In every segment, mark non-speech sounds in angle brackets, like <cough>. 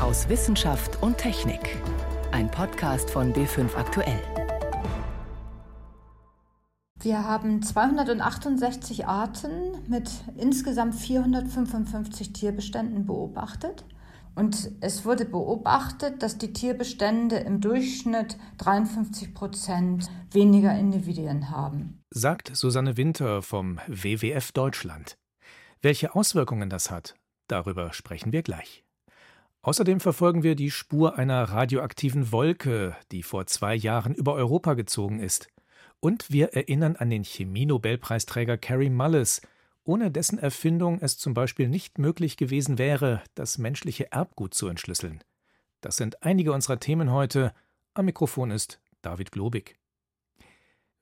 aus Wissenschaft und Technik. Ein Podcast von B5 Aktuell. Wir haben 268 Arten mit insgesamt 455 Tierbeständen beobachtet. Und es wurde beobachtet, dass die Tierbestände im Durchschnitt 53 Prozent weniger Individuen haben. Sagt Susanne Winter vom WWF Deutschland. Welche Auswirkungen das hat, darüber sprechen wir gleich. Außerdem verfolgen wir die Spur einer radioaktiven Wolke, die vor zwei Jahren über Europa gezogen ist. Und wir erinnern an den Chemie-Nobelpreisträger Carrie Mullis, ohne dessen Erfindung es zum Beispiel nicht möglich gewesen wäre, das menschliche Erbgut zu entschlüsseln. Das sind einige unserer Themen heute. Am Mikrofon ist David Globig.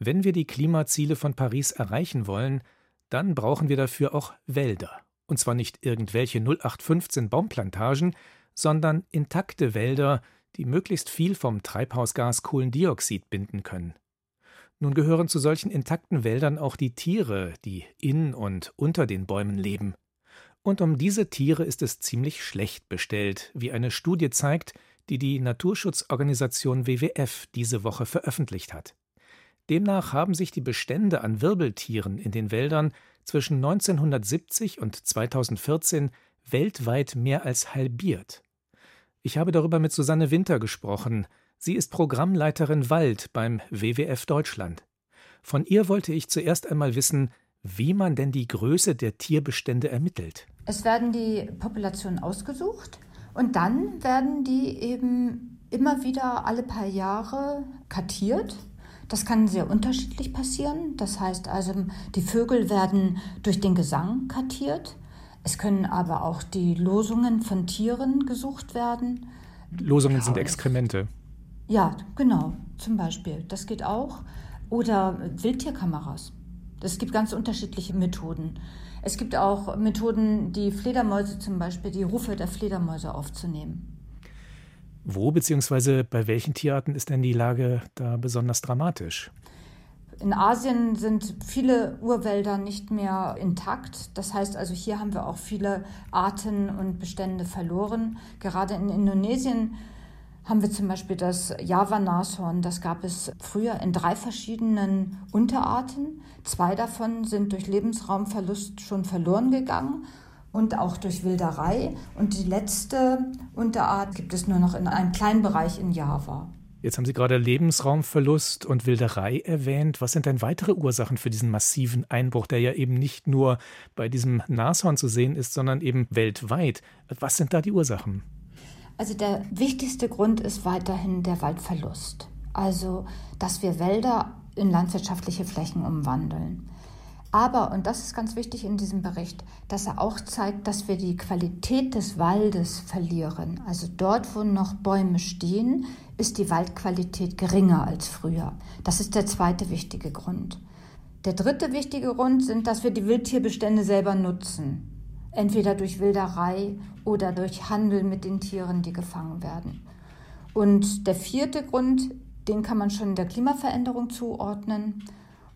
Wenn wir die Klimaziele von Paris erreichen wollen, dann brauchen wir dafür auch Wälder. Und zwar nicht irgendwelche 0815 Baumplantagen, sondern intakte Wälder, die möglichst viel vom Treibhausgas Kohlendioxid binden können. Nun gehören zu solchen intakten Wäldern auch die Tiere, die in und unter den Bäumen leben. Und um diese Tiere ist es ziemlich schlecht bestellt, wie eine Studie zeigt, die die Naturschutzorganisation WWF diese Woche veröffentlicht hat. Demnach haben sich die Bestände an Wirbeltieren in den Wäldern zwischen 1970 und 2014 weltweit mehr als halbiert. Ich habe darüber mit Susanne Winter gesprochen. Sie ist Programmleiterin Wald beim WWF Deutschland. Von ihr wollte ich zuerst einmal wissen, wie man denn die Größe der Tierbestände ermittelt. Es werden die Populationen ausgesucht und dann werden die eben immer wieder alle paar Jahre kartiert. Das kann sehr unterschiedlich passieren. Das heißt also, die Vögel werden durch den Gesang kartiert. Es können aber auch die Losungen von Tieren gesucht werden. Losungen sind Exkremente. Ja, genau, zum Beispiel. Das geht auch. Oder Wildtierkameras. Es gibt ganz unterschiedliche Methoden. Es gibt auch Methoden, die Fledermäuse zum Beispiel, die Rufe der Fledermäuse aufzunehmen. Wo bzw. bei welchen Tierarten ist denn die Lage da besonders dramatisch? In Asien sind viele Urwälder nicht mehr intakt. Das heißt also, hier haben wir auch viele Arten und Bestände verloren. Gerade in Indonesien haben wir zum Beispiel das Java-Nashorn. Das gab es früher in drei verschiedenen Unterarten. Zwei davon sind durch Lebensraumverlust schon verloren gegangen und auch durch Wilderei. Und die letzte Unterart gibt es nur noch in einem kleinen Bereich in Java. Jetzt haben Sie gerade Lebensraumverlust und Wilderei erwähnt. Was sind denn weitere Ursachen für diesen massiven Einbruch, der ja eben nicht nur bei diesem Nashorn zu sehen ist, sondern eben weltweit? Was sind da die Ursachen? Also der wichtigste Grund ist weiterhin der Waldverlust. Also, dass wir Wälder in landwirtschaftliche Flächen umwandeln. Aber, und das ist ganz wichtig in diesem Bericht, dass er auch zeigt, dass wir die Qualität des Waldes verlieren. Also dort, wo noch Bäume stehen, ist die Waldqualität geringer als früher. Das ist der zweite wichtige Grund. Der dritte wichtige Grund sind, dass wir die Wildtierbestände selber nutzen. Entweder durch Wilderei oder durch Handel mit den Tieren, die gefangen werden. Und der vierte Grund, den kann man schon der Klimaveränderung zuordnen.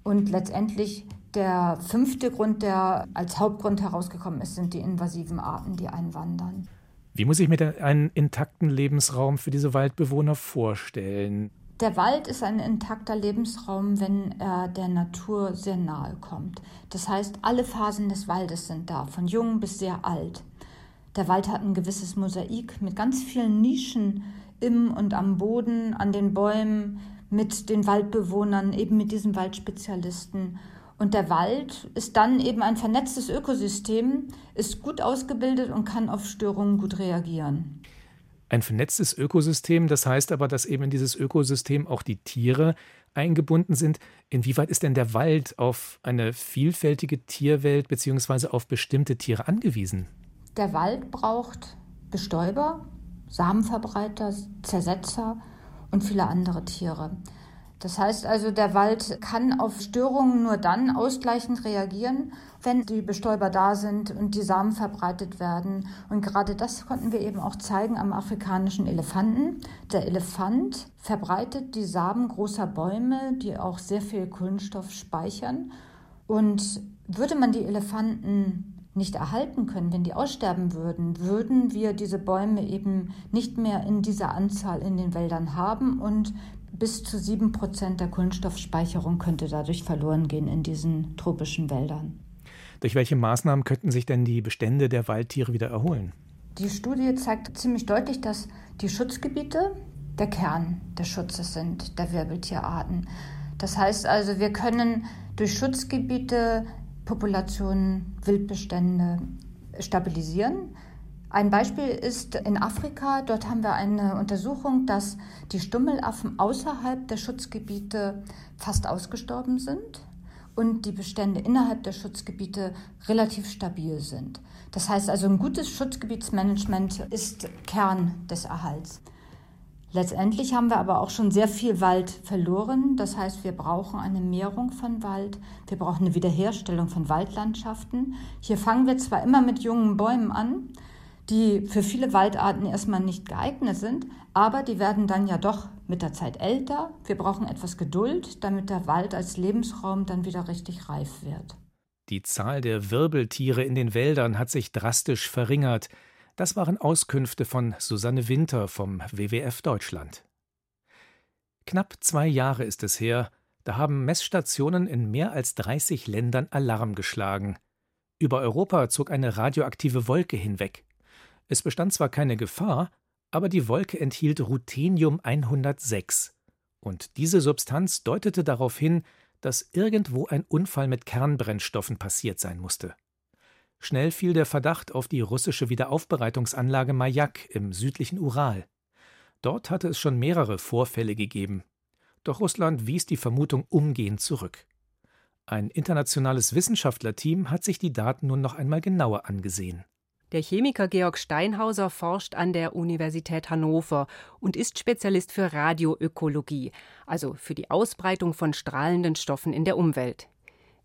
Und letztendlich der fünfte Grund, der als Hauptgrund herausgekommen ist, sind die invasiven Arten, die einwandern. Wie muss ich mir einen intakten Lebensraum für diese Waldbewohner vorstellen? Der Wald ist ein intakter Lebensraum, wenn er der Natur sehr nahe kommt. Das heißt, alle Phasen des Waldes sind da, von jung bis sehr alt. Der Wald hat ein gewisses Mosaik mit ganz vielen Nischen im und am Boden, an den Bäumen, mit den Waldbewohnern, eben mit diesen Waldspezialisten. Und der Wald ist dann eben ein vernetztes Ökosystem, ist gut ausgebildet und kann auf Störungen gut reagieren. Ein vernetztes Ökosystem, das heißt aber, dass eben in dieses Ökosystem auch die Tiere eingebunden sind. Inwieweit ist denn der Wald auf eine vielfältige Tierwelt bzw. auf bestimmte Tiere angewiesen? Der Wald braucht Bestäuber, Samenverbreiter, Zersetzer und viele andere Tiere. Das heißt also, der Wald kann auf Störungen nur dann ausgleichend reagieren, wenn die Bestäuber da sind und die Samen verbreitet werden. Und gerade das konnten wir eben auch zeigen am afrikanischen Elefanten. Der Elefant verbreitet die Samen großer Bäume, die auch sehr viel Kohlenstoff speichern. Und würde man die Elefanten nicht erhalten können, wenn die aussterben würden, würden wir diese Bäume eben nicht mehr in dieser Anzahl in den Wäldern haben und bis zu sieben Prozent der Kohlenstoffspeicherung könnte dadurch verloren gehen in diesen tropischen Wäldern. Durch welche Maßnahmen könnten sich denn die Bestände der Waldtiere wieder erholen? Die Studie zeigt ziemlich deutlich, dass die Schutzgebiete der Kern des Schutzes sind, der Wirbeltierarten. Das heißt also, wir können durch Schutzgebiete Populationen, Wildbestände stabilisieren. Ein Beispiel ist in Afrika. Dort haben wir eine Untersuchung, dass die Stummelaffen außerhalb der Schutzgebiete fast ausgestorben sind und die Bestände innerhalb der Schutzgebiete relativ stabil sind. Das heißt also, ein gutes Schutzgebietsmanagement ist Kern des Erhalts. Letztendlich haben wir aber auch schon sehr viel Wald verloren. Das heißt, wir brauchen eine Mehrung von Wald. Wir brauchen eine Wiederherstellung von Waldlandschaften. Hier fangen wir zwar immer mit jungen Bäumen an, die für viele Waldarten erstmal nicht geeignet sind, aber die werden dann ja doch mit der Zeit älter. Wir brauchen etwas Geduld, damit der Wald als Lebensraum dann wieder richtig reif wird. Die Zahl der Wirbeltiere in den Wäldern hat sich drastisch verringert. Das waren Auskünfte von Susanne Winter vom WWF Deutschland. Knapp zwei Jahre ist es her, da haben Messstationen in mehr als 30 Ländern Alarm geschlagen. Über Europa zog eine radioaktive Wolke hinweg. Es bestand zwar keine Gefahr, aber die Wolke enthielt Ruthenium 106. Und diese Substanz deutete darauf hin, dass irgendwo ein Unfall mit Kernbrennstoffen passiert sein musste. Schnell fiel der Verdacht auf die russische Wiederaufbereitungsanlage Majak im südlichen Ural. Dort hatte es schon mehrere Vorfälle gegeben. Doch Russland wies die Vermutung umgehend zurück. Ein internationales Wissenschaftlerteam hat sich die Daten nun noch einmal genauer angesehen. Der Chemiker Georg Steinhauser forscht an der Universität Hannover und ist Spezialist für Radioökologie, also für die Ausbreitung von strahlenden Stoffen in der Umwelt.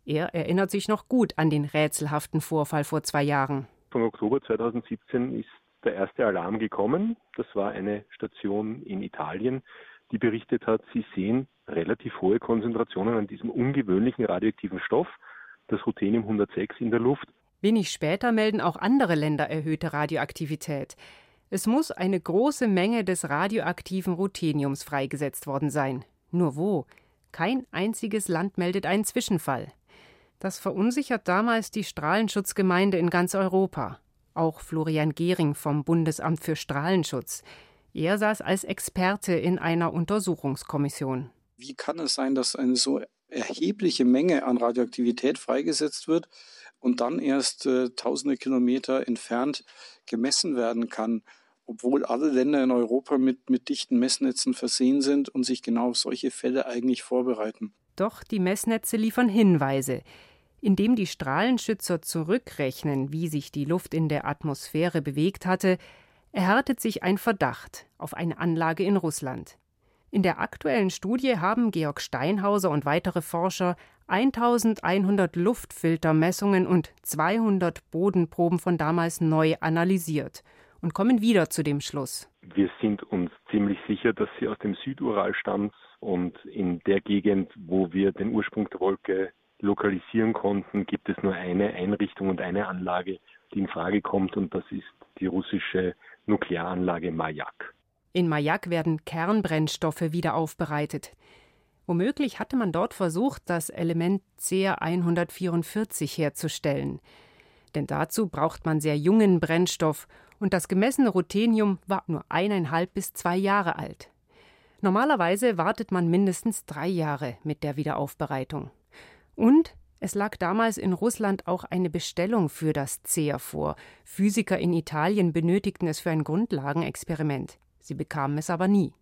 Er erinnert sich noch gut an den rätselhaften Vorfall vor zwei Jahren. Von Oktober 2017 ist der erste Alarm gekommen. Das war eine Station in Italien, die berichtet hat, sie sehen relativ hohe Konzentrationen an diesem ungewöhnlichen radioaktiven Stoff, das Ruthenium 106 in der Luft. Wenig später melden auch andere Länder erhöhte Radioaktivität. Es muss eine große Menge des radioaktiven Rutheniums freigesetzt worden sein. Nur wo? Kein einziges Land meldet einen Zwischenfall. Das verunsichert damals die Strahlenschutzgemeinde in ganz Europa. Auch Florian Gehring vom Bundesamt für Strahlenschutz. Er saß als Experte in einer Untersuchungskommission. Wie kann es sein, dass eine so erhebliche Menge an Radioaktivität freigesetzt wird und dann erst äh, tausende Kilometer entfernt gemessen werden kann, obwohl alle Länder in Europa mit, mit dichten Messnetzen versehen sind und sich genau auf solche Fälle eigentlich vorbereiten? Doch die Messnetze liefern Hinweise. Indem die Strahlenschützer zurückrechnen, wie sich die Luft in der Atmosphäre bewegt hatte, erhärtet sich ein Verdacht auf eine Anlage in Russland. In der aktuellen Studie haben Georg Steinhauser und weitere Forscher 1100 Luftfiltermessungen und 200 Bodenproben von damals neu analysiert und kommen wieder zu dem Schluss. Wir sind uns ziemlich sicher, dass sie aus dem Südural stammt und in der Gegend, wo wir den Ursprung der Wolke lokalisieren konnten, gibt es nur eine Einrichtung und eine Anlage, die in Frage kommt, und das ist die russische Nuklearanlage Majak. In Majak werden Kernbrennstoffe wieder aufbereitet. Womöglich hatte man dort versucht, das Element Ca144 herzustellen. Denn dazu braucht man sehr jungen Brennstoff und das gemessene Ruthenium war nur eineinhalb bis zwei Jahre alt. Normalerweise wartet man mindestens drei Jahre mit der Wiederaufbereitung. Und es lag damals in Russland auch eine Bestellung für das CEA vor. Physiker in Italien benötigten es für ein Grundlagenexperiment. Sie bekamen es aber nie.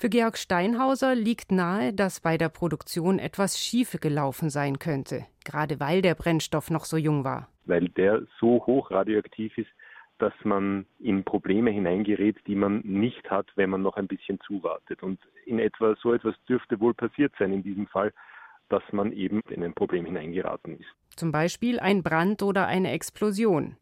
Für Georg Steinhauser liegt nahe, dass bei der Produktion etwas schief gelaufen sein könnte, gerade weil der Brennstoff noch so jung war. Weil der so hoch radioaktiv ist, dass man in Probleme hineingerät, die man nicht hat, wenn man noch ein bisschen zuwartet. Und in etwa so etwas dürfte wohl passiert sein in diesem Fall, dass man eben in ein Problem hineingeraten ist. Zum Beispiel ein Brand oder eine Explosion.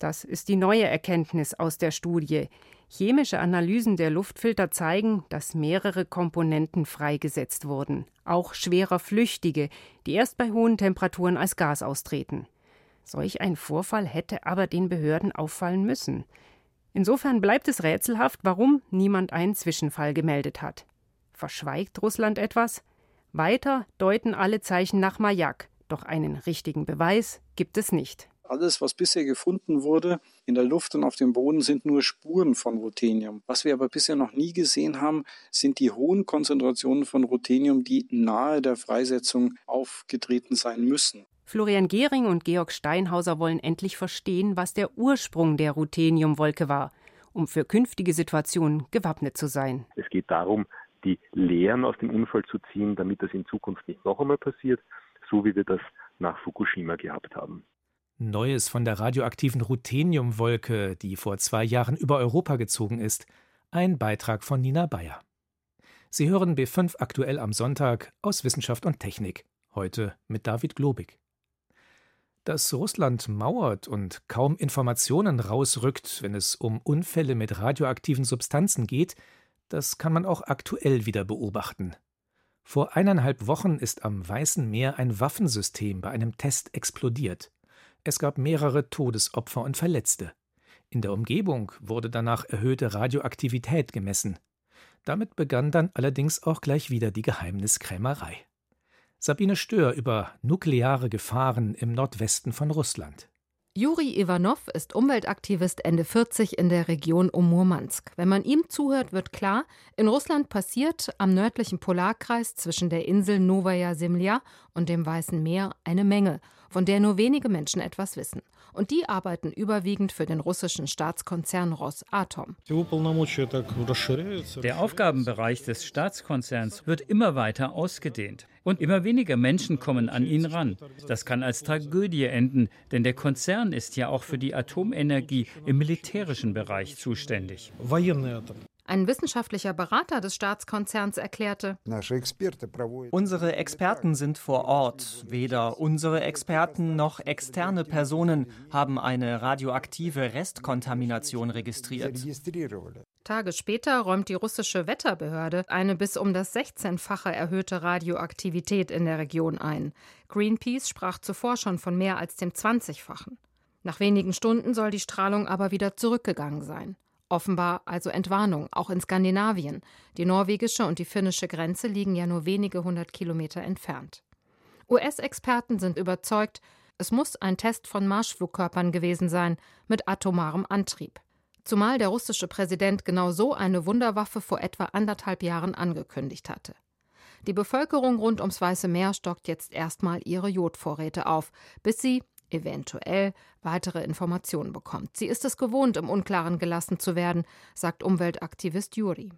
Das ist die neue Erkenntnis aus der Studie. Chemische Analysen der Luftfilter zeigen, dass mehrere Komponenten freigesetzt wurden, auch schwerer Flüchtige, die erst bei hohen Temperaturen als Gas austreten. Solch ein Vorfall hätte aber den Behörden auffallen müssen. Insofern bleibt es rätselhaft, warum niemand einen Zwischenfall gemeldet hat. Verschweigt Russland etwas? Weiter deuten alle Zeichen nach Majak, doch einen richtigen Beweis gibt es nicht. Alles, was bisher gefunden wurde in der Luft und auf dem Boden, sind nur Spuren von Ruthenium. Was wir aber bisher noch nie gesehen haben, sind die hohen Konzentrationen von Ruthenium, die nahe der Freisetzung aufgetreten sein müssen. Florian Gehring und Georg Steinhauser wollen endlich verstehen, was der Ursprung der Rutheniumwolke war, um für künftige Situationen gewappnet zu sein. Es geht darum, die Lehren aus dem Unfall zu ziehen, damit das in Zukunft nicht noch einmal passiert, so wie wir das nach Fukushima gehabt haben. Neues von der radioaktiven Rutheniumwolke, die vor zwei Jahren über Europa gezogen ist. Ein Beitrag von Nina Bayer. Sie hören B5 aktuell am Sonntag aus Wissenschaft und Technik. Heute mit David Globig. Dass Russland mauert und kaum Informationen rausrückt, wenn es um Unfälle mit radioaktiven Substanzen geht, das kann man auch aktuell wieder beobachten. Vor eineinhalb Wochen ist am Weißen Meer ein Waffensystem bei einem Test explodiert. Es gab mehrere Todesopfer und Verletzte. In der Umgebung wurde danach erhöhte Radioaktivität gemessen. Damit begann dann allerdings auch gleich wieder die Geheimniskrämerei. Sabine Stör über nukleare Gefahren im Nordwesten von Russland. Juri Ivanov ist Umweltaktivist Ende 40 in der Region um Murmansk. Wenn man ihm zuhört, wird klar, in Russland passiert am nördlichen Polarkreis zwischen der Insel Novaya Zemlya und dem Weißen Meer eine Menge von der nur wenige Menschen etwas wissen. Und die arbeiten überwiegend für den russischen Staatskonzern Rosatom. Der Aufgabenbereich des Staatskonzerns wird immer weiter ausgedehnt. Und immer weniger Menschen kommen an ihn ran. Das kann als Tragödie enden, denn der Konzern ist ja auch für die Atomenergie im militärischen Bereich zuständig. Ein wissenschaftlicher Berater des Staatskonzerns erklärte, Unsere Experten sind vor Ort. Weder unsere Experten noch externe Personen haben eine radioaktive Restkontamination registriert. Tage später räumt die russische Wetterbehörde eine bis um das 16-fache erhöhte Radioaktivität in der Region ein. Greenpeace sprach zuvor schon von mehr als dem 20-fachen. Nach wenigen Stunden soll die Strahlung aber wieder zurückgegangen sein. Offenbar also Entwarnung, auch in Skandinavien. Die norwegische und die finnische Grenze liegen ja nur wenige hundert Kilometer entfernt. US-Experten sind überzeugt, es muss ein Test von Marschflugkörpern gewesen sein mit atomarem Antrieb. Zumal der russische Präsident genau so eine Wunderwaffe vor etwa anderthalb Jahren angekündigt hatte. Die Bevölkerung rund ums Weiße Meer stockt jetzt erstmal ihre Jodvorräte auf, bis sie, eventuell weitere Informationen bekommt. Sie ist es gewohnt, im Unklaren gelassen zu werden, sagt Umweltaktivist Juri.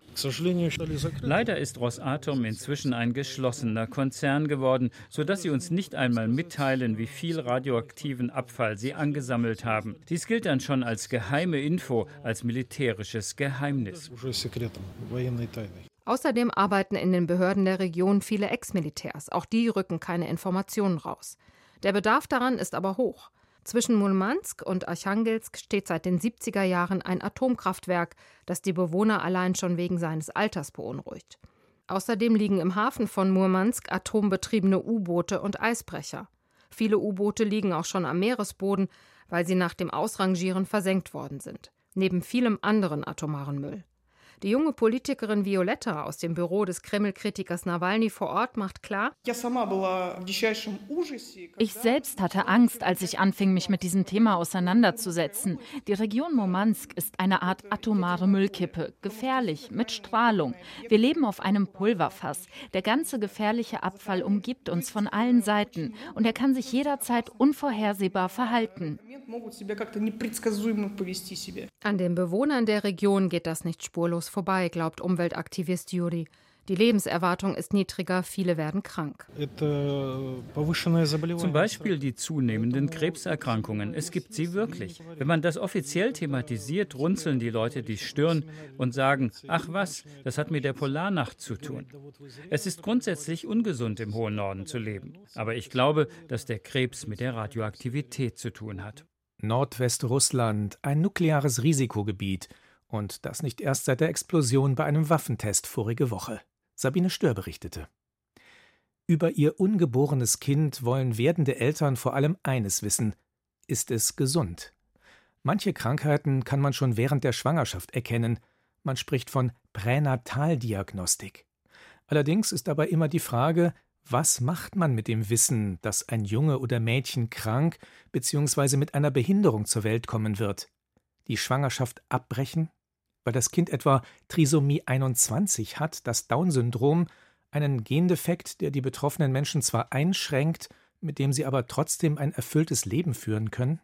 Leider ist Rosatom inzwischen ein geschlossener Konzern geworden, sodass sie uns nicht einmal mitteilen, wie viel radioaktiven Abfall sie angesammelt haben. Dies gilt dann schon als geheime Info, als militärisches Geheimnis. Außerdem arbeiten in den Behörden der Region viele Ex-Militärs. Auch die rücken keine Informationen raus. Der Bedarf daran ist aber hoch. Zwischen Murmansk und Archangelsk steht seit den 70er Jahren ein Atomkraftwerk, das die Bewohner allein schon wegen seines Alters beunruhigt. Außerdem liegen im Hafen von Murmansk atombetriebene U-Boote und Eisbrecher. Viele U-Boote liegen auch schon am Meeresboden, weil sie nach dem Ausrangieren versenkt worden sind, neben vielem anderen atomaren Müll. Die junge Politikerin Violetta aus dem Büro des Kreml-Kritikers Nawalny vor Ort macht klar, ich selbst hatte Angst, als ich anfing, mich mit diesem Thema auseinanderzusetzen. Die Region Murmansk ist eine Art atomare Müllkippe, gefährlich, mit Strahlung. Wir leben auf einem Pulverfass. Der ganze gefährliche Abfall umgibt uns von allen Seiten und er kann sich jederzeit unvorhersehbar verhalten. An den Bewohnern der Region geht das nicht spurlos vorbei, glaubt Umweltaktivist Juri. Die Lebenserwartung ist niedriger, viele werden krank. Zum Beispiel die zunehmenden Krebserkrankungen. Es gibt sie wirklich. Wenn man das offiziell thematisiert, runzeln die Leute die Stirn und sagen, ach was, das hat mit der Polarnacht zu tun. Es ist grundsätzlich ungesund, im hohen Norden zu leben. Aber ich glaube, dass der Krebs mit der Radioaktivität zu tun hat. Nordwestrussland, ein nukleares Risikogebiet. Und das nicht erst seit der Explosion bei einem Waffentest vorige Woche. Sabine Stör berichtete. Über ihr ungeborenes Kind wollen werdende Eltern vor allem eines wissen: ist es gesund. Manche Krankheiten kann man schon während der Schwangerschaft erkennen. Man spricht von Pränataldiagnostik. Allerdings ist dabei immer die Frage, was macht man mit dem Wissen, dass ein Junge oder Mädchen krank bzw. mit einer Behinderung zur Welt kommen wird? Die Schwangerschaft abbrechen? Weil das Kind etwa Trisomie 21 hat, das Down-Syndrom, einen Gendefekt, der die betroffenen Menschen zwar einschränkt, mit dem sie aber trotzdem ein erfülltes Leben führen können?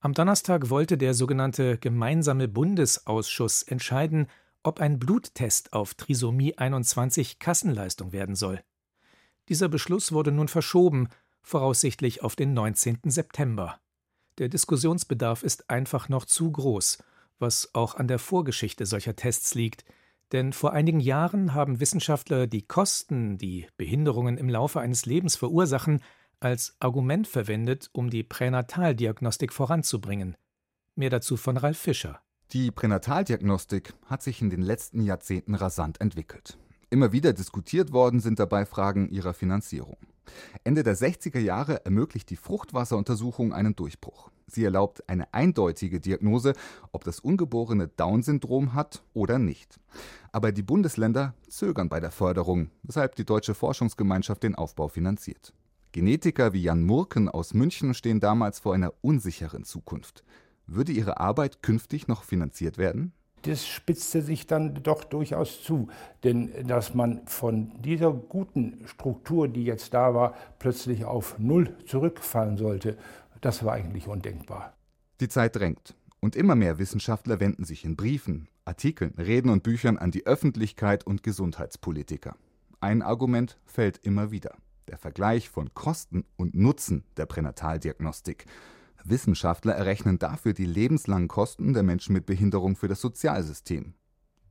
Am Donnerstag wollte der sogenannte Gemeinsame Bundesausschuss entscheiden, ob ein Bluttest auf Trisomie 21 Kassenleistung werden soll. Dieser Beschluss wurde nun verschoben, voraussichtlich auf den 19. September. Der Diskussionsbedarf ist einfach noch zu groß, was auch an der Vorgeschichte solcher Tests liegt, denn vor einigen Jahren haben Wissenschaftler die Kosten, die Behinderungen im Laufe eines Lebens verursachen, als Argument verwendet, um die Pränataldiagnostik voranzubringen. Mehr dazu von Ralf Fischer. Die Pränataldiagnostik hat sich in den letzten Jahrzehnten rasant entwickelt. Immer wieder diskutiert worden sind dabei Fragen ihrer Finanzierung. Ende der 60er Jahre ermöglicht die Fruchtwasseruntersuchung einen Durchbruch. Sie erlaubt eine eindeutige Diagnose, ob das ungeborene Down-Syndrom hat oder nicht. Aber die Bundesländer zögern bei der Förderung, weshalb die Deutsche Forschungsgemeinschaft den Aufbau finanziert. Genetiker wie Jan Murken aus München stehen damals vor einer unsicheren Zukunft. Würde ihre Arbeit künftig noch finanziert werden? Das spitzte sich dann doch durchaus zu. Denn dass man von dieser guten Struktur, die jetzt da war, plötzlich auf Null zurückfallen sollte, das war eigentlich undenkbar. Die Zeit drängt. Und immer mehr Wissenschaftler wenden sich in Briefen, Artikeln, Reden und Büchern an die Öffentlichkeit und Gesundheitspolitiker. Ein Argument fällt immer wieder. Der Vergleich von Kosten und Nutzen der Pränataldiagnostik. Wissenschaftler errechnen dafür die lebenslangen Kosten der Menschen mit Behinderung für das Sozialsystem.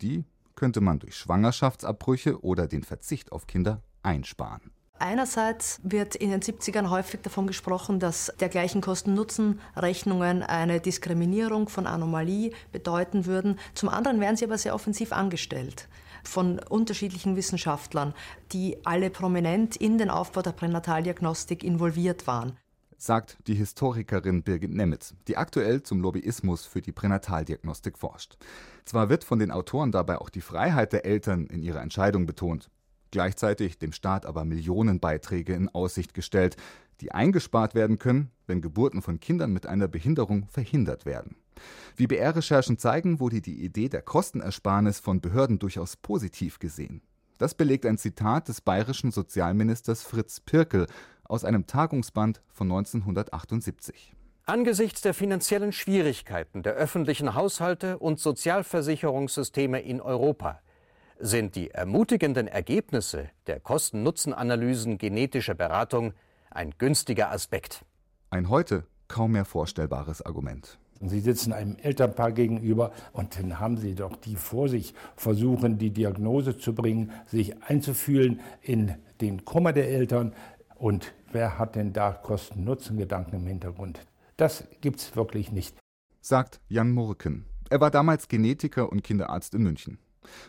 Die könnte man durch Schwangerschaftsabbrüche oder den Verzicht auf Kinder einsparen. Einerseits wird in den 70ern häufig davon gesprochen, dass dergleichen Kosten-Nutzen-Rechnungen eine Diskriminierung von Anomalie bedeuten würden. Zum anderen werden sie aber sehr offensiv angestellt von unterschiedlichen Wissenschaftlern, die alle prominent in den Aufbau der Pränataldiagnostik involviert waren sagt die Historikerin Birgit Nemitz, die aktuell zum Lobbyismus für die Pränataldiagnostik forscht. Zwar wird von den Autoren dabei auch die Freiheit der Eltern in ihrer Entscheidung betont, gleichzeitig dem Staat aber Millionenbeiträge in Aussicht gestellt, die eingespart werden können, wenn Geburten von Kindern mit einer Behinderung verhindert werden. Wie BR-Recherchen zeigen, wurde die Idee der Kostenersparnis von Behörden durchaus positiv gesehen. Das belegt ein Zitat des bayerischen Sozialministers Fritz Pirkel aus einem Tagungsband von 1978. Angesichts der finanziellen Schwierigkeiten der öffentlichen Haushalte und Sozialversicherungssysteme in Europa sind die ermutigenden Ergebnisse der Kosten-Nutzen-Analysen genetischer Beratung ein günstiger Aspekt. Ein heute kaum mehr vorstellbares Argument. Sie sitzen einem Elternpaar gegenüber und dann haben Sie doch die vor sich, versuchen die Diagnose zu bringen, sich einzufühlen in den Kummer der Eltern, und wer hat denn da Kosten-Nutzen-Gedanken im Hintergrund? Das gibt es wirklich nicht. Sagt Jan Murken. Er war damals Genetiker und Kinderarzt in München.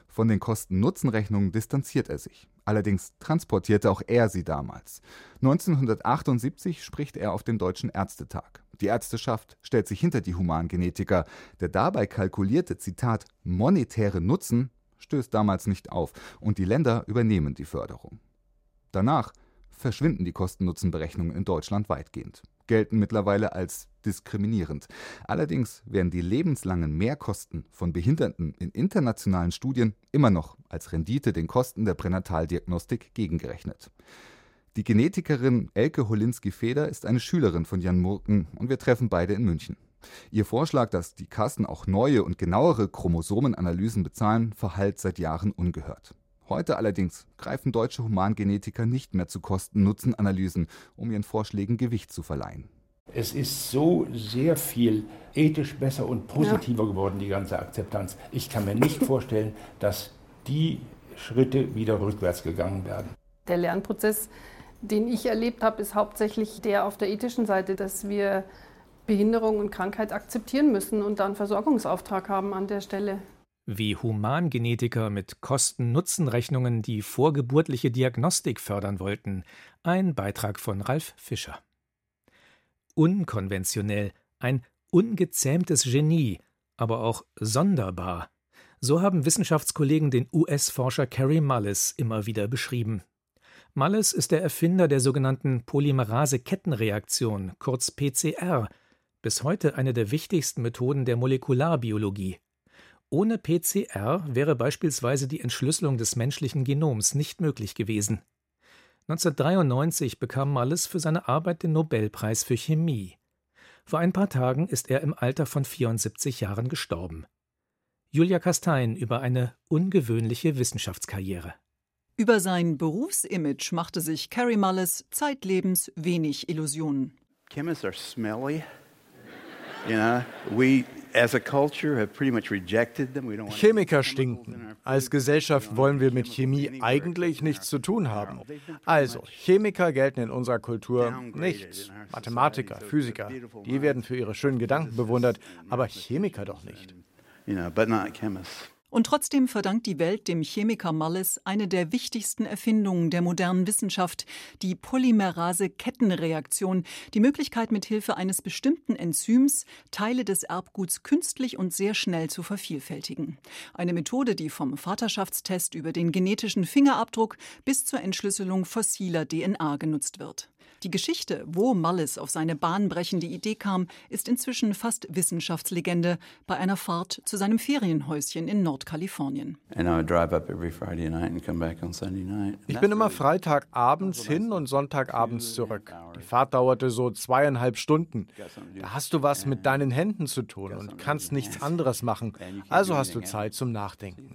Von den Kosten-Nutzen-Rechnungen distanziert er sich. Allerdings transportierte auch er sie damals. 1978 spricht er auf dem Deutschen Ärztetag. Die Ärzteschaft stellt sich hinter die Humangenetiker. Der dabei kalkulierte, Zitat, monetäre Nutzen stößt damals nicht auf und die Länder übernehmen die Förderung. Danach verschwinden die Kosten-Nutzen-Berechnungen in Deutschland weitgehend, gelten mittlerweile als diskriminierend. Allerdings werden die lebenslangen Mehrkosten von Behinderten in internationalen Studien immer noch als Rendite den Kosten der Pränataldiagnostik gegengerechnet. Die Genetikerin Elke Holinski-Feder ist eine Schülerin von Jan Murken und wir treffen beide in München. Ihr Vorschlag, dass die Kassen auch neue und genauere Chromosomenanalysen bezahlen, verhallt seit Jahren ungehört. Heute allerdings greifen deutsche Humangenetiker nicht mehr zu Kosten-Nutzen-Analysen, um ihren Vorschlägen Gewicht zu verleihen. Es ist so sehr viel ethisch besser und positiver ja. geworden, die ganze Akzeptanz. Ich kann mir nicht <laughs> vorstellen, dass die Schritte wieder rückwärts gegangen werden. Der Lernprozess, den ich erlebt habe, ist hauptsächlich der auf der ethischen Seite, dass wir Behinderung und Krankheit akzeptieren müssen und dann Versorgungsauftrag haben an der Stelle wie Humangenetiker mit Kosten-Nutzen-Rechnungen die vorgeburtliche Diagnostik fördern wollten. Ein Beitrag von Ralf Fischer. unkonventionell, ein ungezähmtes Genie, aber auch sonderbar. So haben Wissenschaftskollegen den US-Forscher Carey Mullis immer wieder beschrieben. Mullis ist der Erfinder der sogenannten Polymerase-Kettenreaktion, kurz PCR, bis heute eine der wichtigsten Methoden der Molekularbiologie. Ohne PCR wäre beispielsweise die Entschlüsselung des menschlichen Genoms nicht möglich gewesen. 1993 bekam Mullis für seine Arbeit den Nobelpreis für Chemie. Vor ein paar Tagen ist er im Alter von 74 Jahren gestorben. Julia Kastein über eine ungewöhnliche Wissenschaftskarriere. Über sein Berufsimage machte sich Carrie Mullis zeitlebens wenig Illusionen. Chemists are smelly. You know, we Chemiker stinken. Als Gesellschaft wollen wir mit Chemie eigentlich nichts zu tun haben. Also, Chemiker gelten in unserer Kultur nichts. Mathematiker, Physiker, die werden für ihre schönen Gedanken bewundert, aber Chemiker doch nicht. You know, but not chemists. Und trotzdem verdankt die Welt dem Chemiker Mullis eine der wichtigsten Erfindungen der modernen Wissenschaft, die Polymerase-Kettenreaktion, die Möglichkeit, mithilfe eines bestimmten Enzyms Teile des Erbguts künstlich und sehr schnell zu vervielfältigen. Eine Methode, die vom Vaterschaftstest über den genetischen Fingerabdruck bis zur Entschlüsselung fossiler DNA genutzt wird. Die Geschichte, wo Mullis auf seine bahnbrechende Idee kam, ist inzwischen fast Wissenschaftslegende bei einer Fahrt zu seinem Ferienhäuschen in Nordkalifornien. Ich bin immer Freitagabends hin und Sonntagabends zurück. Die Fahrt dauerte so zweieinhalb Stunden. Da hast du was mit deinen Händen zu tun und kannst nichts anderes machen. Also hast du Zeit zum Nachdenken.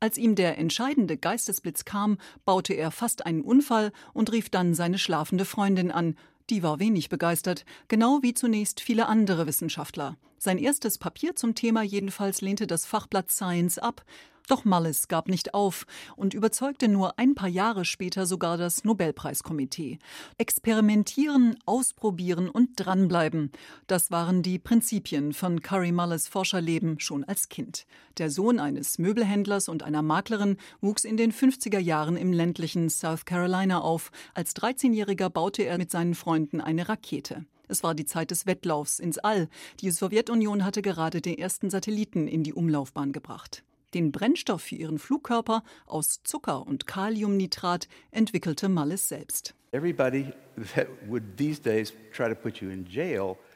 Als ihm der entscheidende Geistesblitz kam, baute er fast einen Unfall und rief dann seine schlafende Freundin an. Die war wenig begeistert, genau wie zunächst viele andere Wissenschaftler. Sein erstes Papier zum Thema jedenfalls lehnte das Fachblatt Science ab. Doch Mullis gab nicht auf und überzeugte nur ein paar Jahre später sogar das Nobelpreiskomitee. Experimentieren, ausprobieren und dranbleiben. Das waren die Prinzipien von Curry Mullis Forscherleben schon als Kind. Der Sohn eines Möbelhändlers und einer Maklerin wuchs in den 50er Jahren im ländlichen South Carolina auf. Als 13-Jähriger baute er mit seinen Freunden eine Rakete. Es war die Zeit des Wettlaufs ins All. Die Sowjetunion hatte gerade den ersten Satelliten in die Umlaufbahn gebracht. Den Brennstoff für ihren Flugkörper aus Zucker und Kaliumnitrat entwickelte Mullis selbst.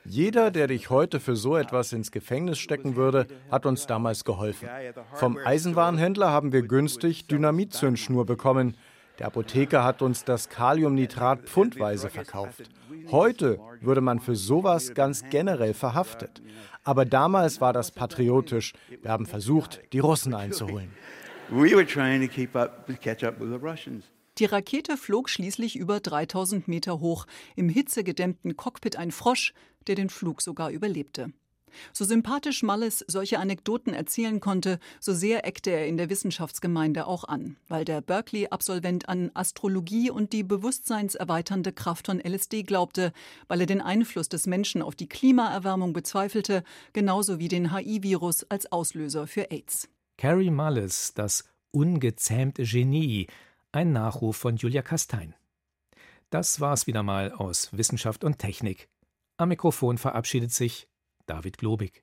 Jeder, der dich heute für so etwas ins Gefängnis stecken würde, hat uns damals geholfen. Vom Eisenwarenhändler haben wir günstig Dynamitzündschnur bekommen. Der Apotheker hat uns das Kaliumnitrat pfundweise verkauft. Heute würde man für sowas ganz generell verhaftet. Aber damals war das patriotisch. Wir haben versucht, die Russen einzuholen. Die Rakete flog schließlich über 3000 Meter hoch, im hitzegedämmten Cockpit ein Frosch, der den Flug sogar überlebte. So sympathisch Malles solche Anekdoten erzählen konnte, so sehr eckte er in der Wissenschaftsgemeinde auch an, weil der Berkeley-Absolvent an Astrologie und die bewusstseinserweiternde Kraft von LSD glaubte, weil er den Einfluss des Menschen auf die Klimaerwärmung bezweifelte, genauso wie den HIV-Virus als Auslöser für AIDS. Carrie Mullis, das ungezähmte Genie, ein Nachruf von Julia Kastein. Das war's wieder mal aus Wissenschaft und Technik. Am Mikrofon verabschiedet sich David Globig.